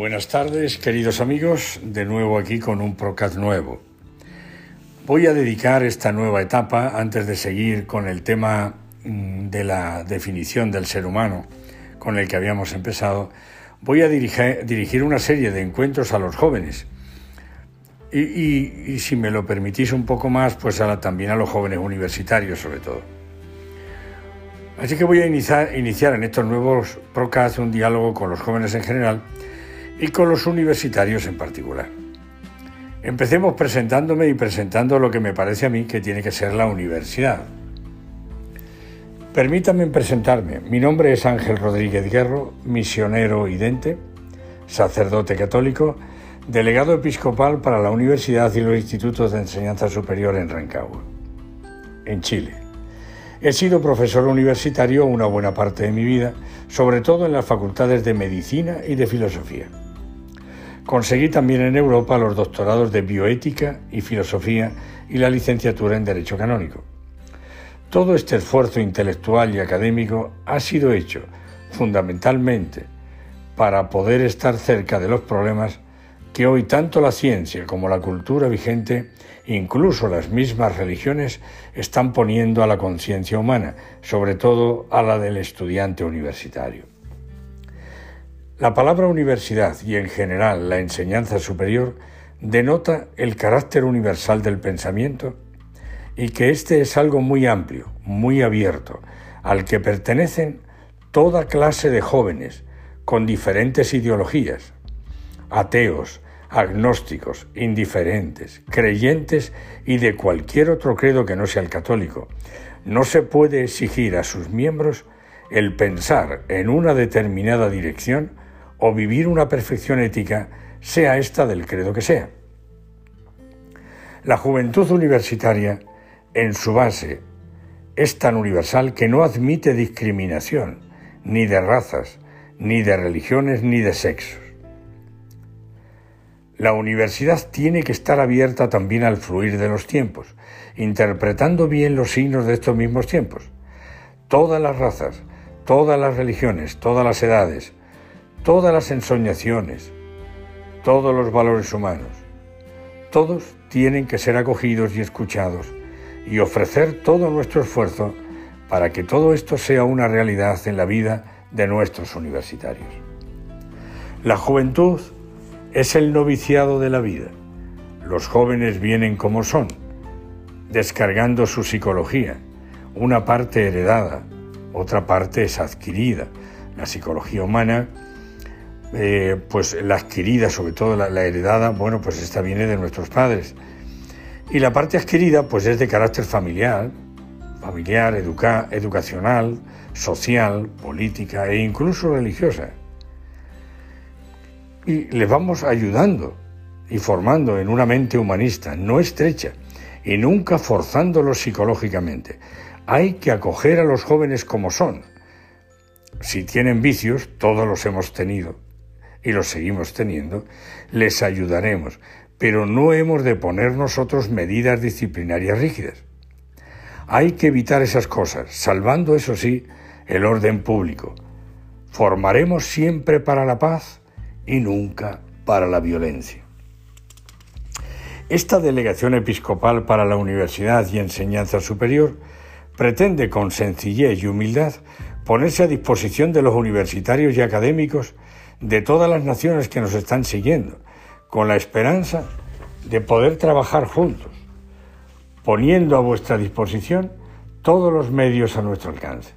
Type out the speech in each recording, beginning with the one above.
Buenas tardes, queridos amigos, de nuevo aquí con un Procast nuevo. Voy a dedicar esta nueva etapa, antes de seguir con el tema mm, de la definición del ser humano con el que habíamos empezado, voy a dirigir, una serie de encuentros a los jóvenes. Y, si me lo permitís un poco más, pues también a los jóvenes universitarios sobre todo. Así que voy a iniciar, iniciar en estos nuevos Procast un diálogo con los jóvenes en general y con los universitarios en particular. Empecemos presentándome y presentando lo que me parece a mí que tiene que ser la universidad. Permítanme presentarme. Mi nombre es Ángel Rodríguez Guerro, misionero idente, sacerdote católico, delegado episcopal para la Universidad y los Institutos de Enseñanza Superior en Rancagua, en Chile. He sido profesor universitario una buena parte de mi vida, sobre todo en las facultades de Medicina y de Filosofía. Conseguí también en Europa los doctorados de Bioética y Filosofía y la licenciatura en Derecho Canónico. Todo este esfuerzo intelectual y académico ha sido hecho fundamentalmente para poder estar cerca de los problemas que hoy tanto la ciencia como la cultura vigente, incluso las mismas religiones, están poniendo a la conciencia humana, sobre todo a la del estudiante universitario. La palabra universidad y en general la enseñanza superior denota el carácter universal del pensamiento y que éste es algo muy amplio, muy abierto, al que pertenecen toda clase de jóvenes con diferentes ideologías, ateos, agnósticos, indiferentes, creyentes y de cualquier otro credo que no sea el católico. No se puede exigir a sus miembros el pensar en una determinada dirección o vivir una perfección ética, sea esta del credo que sea. La juventud universitaria, en su base, es tan universal que no admite discriminación, ni de razas, ni de religiones, ni de sexos. La universidad tiene que estar abierta también al fluir de los tiempos, interpretando bien los signos de estos mismos tiempos. Todas las razas, todas las religiones, todas las edades, todas las ensoñaciones, todos los valores humanos, todos tienen que ser acogidos y escuchados y ofrecer todo nuestro esfuerzo para que todo esto sea una realidad en la vida de nuestros universitarios. La juventud es el noviciado de la vida. Los jóvenes vienen como son, descargando su psicología, una parte heredada, otra parte es adquirida. La psicología humana eh, pues la adquirida, sobre todo la, heredada, bueno, pues esta viene de nuestros padres. Y la parte adquirida, pues es de carácter familiar, familiar, educacional, social, política e incluso religiosa. Y les vamos ayudando y formando en una mente humanista, no estrecha, y nunca forzándolos psicológicamente. Hay que acoger a los jóvenes como son. Si tienen vicios, todos los hemos tenido, y lo seguimos teniendo, les ayudaremos, pero no hemos de poner nosotros medidas disciplinarias rígidas. Hay que evitar esas cosas, salvando, eso sí, el orden público. Formaremos siempre para la paz y nunca para la violencia. Esta delegación episcopal para la universidad y enseñanza superior pretende con sencillez y humildad ponerse a disposición de los universitarios y académicos de todas las naciones que nos están siguiendo, con la esperanza de poder trabajar juntos, poniendo a vuestra disposición todos los medios a nuestro alcance.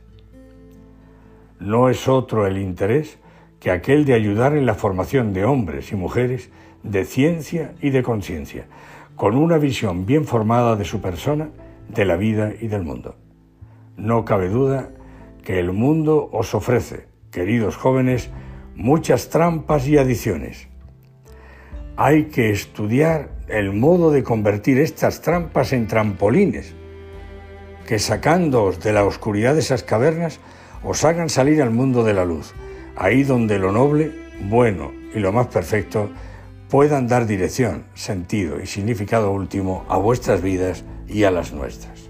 No es otro el interés que aquel de ayudar en la formación de hombres y mujeres de ciencia y de conciencia, con una visión bien formada de su persona, de la vida y del mundo. No cabe duda que el mundo os ofrece, queridos jóvenes, muchas trampas y adiciones. Hay que estudiar el modo de convertir estas trampas en trampolines, que sacándoos de la oscuridad de esas cavernas os hagan salir al mundo de la luz, ahí donde lo noble, bueno y lo más perfecto puedan dar dirección, sentido y significado último a vuestras vidas y a las nuestras.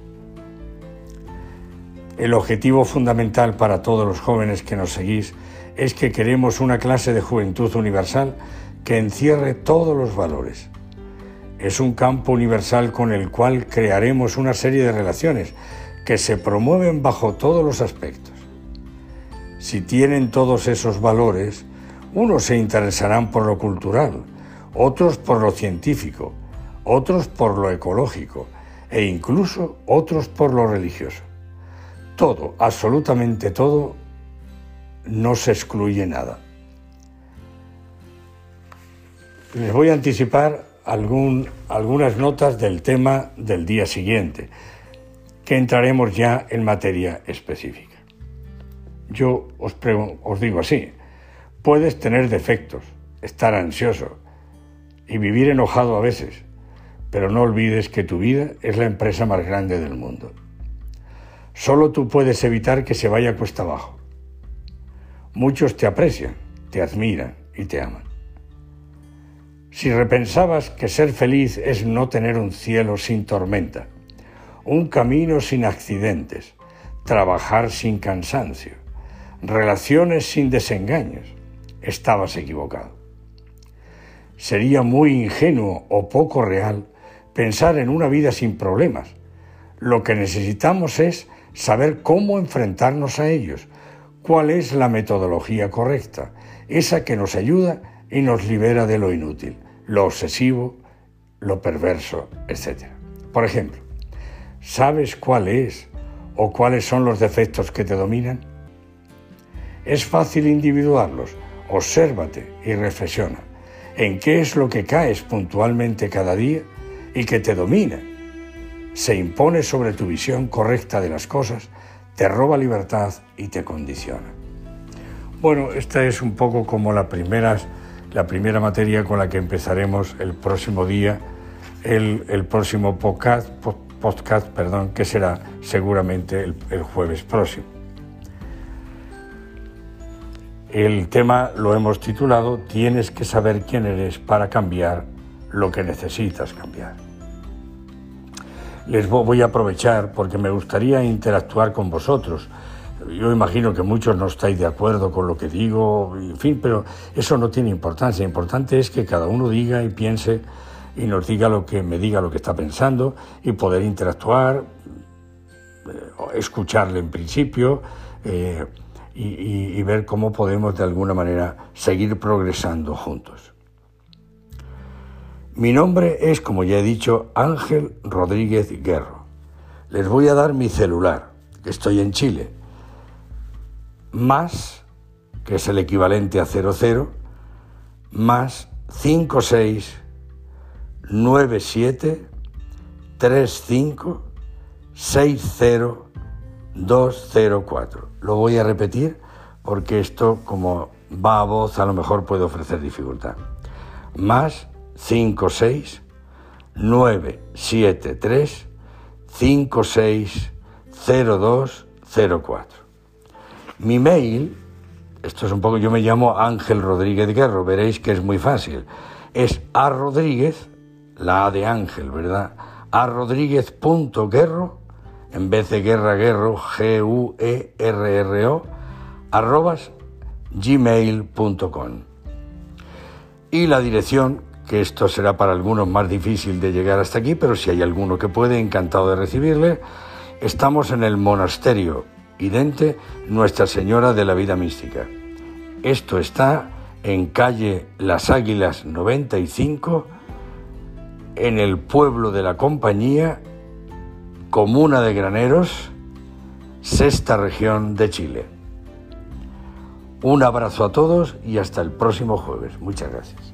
El objetivo fundamental para todos los jóvenes que nos seguís es que queremos una clase de juventud universal que encierre todos los valores. Es un campo universal con el cual crearemos una serie de relaciones que se promueven bajo todos los aspectos. Si tienen todos esos valores, unos se interesarán por lo cultural, otros por lo científico, otros por lo ecológico e incluso otros por lo religioso. Todo, absolutamente todo, no se excluye nada. Les voy a anticipar algunas notas del tema del día siguiente, que entraremos ya en materia específica. Yo os, os digo así, puedes tener defectos, estar ansioso y vivir enojado a veces, pero no olvides que tu vida es la empresa más grande del mundo. Solo tú puedes evitar que se vaya cuesta abajo. Muchos te aprecian, te admiran y te aman. Si repensabas que ser feliz es no tener un cielo sin tormenta, un camino sin accidentes, trabajar sin cansancio, relaciones sin desengaños, estabas equivocado. Sería muy ingenuo o poco real pensar en una vida sin problemas. Lo que necesitamos es saber cómo enfrentarnos a ellos, cuál es la metodología correcta, esa que nos ayuda y nos libera de lo inútil, lo obsesivo, lo perverso, etc. Por ejemplo, ¿sabes cuál es o cuáles son los defectos que te dominan? Es fácil individuarlos, obsérvate y reflexiona. ¿En qué es lo que caes puntualmente cada día y que te domina? Se impone sobre tu visión correcta de las cosas, te roba libertad y te condiciona. Bueno, esta es un poco como la primera, la primera materia con la que empezaremos el próximo día, el, próximo podcast, perdón, que será seguramente el jueves próximo. El tema lo hemos titulado Tienes que saber quién eres para cambiar lo que necesitas cambiar. Les voy a aprovechar porque me gustaría interactuar con vosotros yo imagino que muchos no estáis de acuerdo con lo que digo, en fin, pero eso no tiene importancia. Lo importante es que cada uno diga y piense y nos diga lo que me diga lo que está pensando y poder interactuar, eh, escucharle en principio eh, y, y ver cómo podemos de alguna manera seguir progresando juntos. Mi nombre es, como ya he dicho, Ángel Rodríguez Guerro. Les voy a dar mi celular, que estoy en Chile más, que es el equivalente a 00, más 56 97 35 60 204. Lo voy a repetir porque esto, como va a voz, a lo mejor puede ofrecer dificultad. Más 56 973 56 02 04. Mi mail, esto es un poco, yo me llamo Ángel Rodríguez Guerro, veréis que es muy fácil. Es a Rodríguez, la A de Ángel, ¿verdad? A Rodríguez.guerro, en vez de guerra guerro, G-U-E-R-R-O, arrobas gmail.com. Y la dirección, que esto será para algunos más difícil de llegar hasta aquí, pero si hay alguno que puede, encantado de recibirle. Estamos en el monasterio idente Nuestra Señora de la Vida Mística. Esto está en calle Las Águilas 95, en el pueblo de la Compañía, comuna de Graneros, sexta región de Chile. Un abrazo a todos y hasta el próximo jueves. Muchas gracias.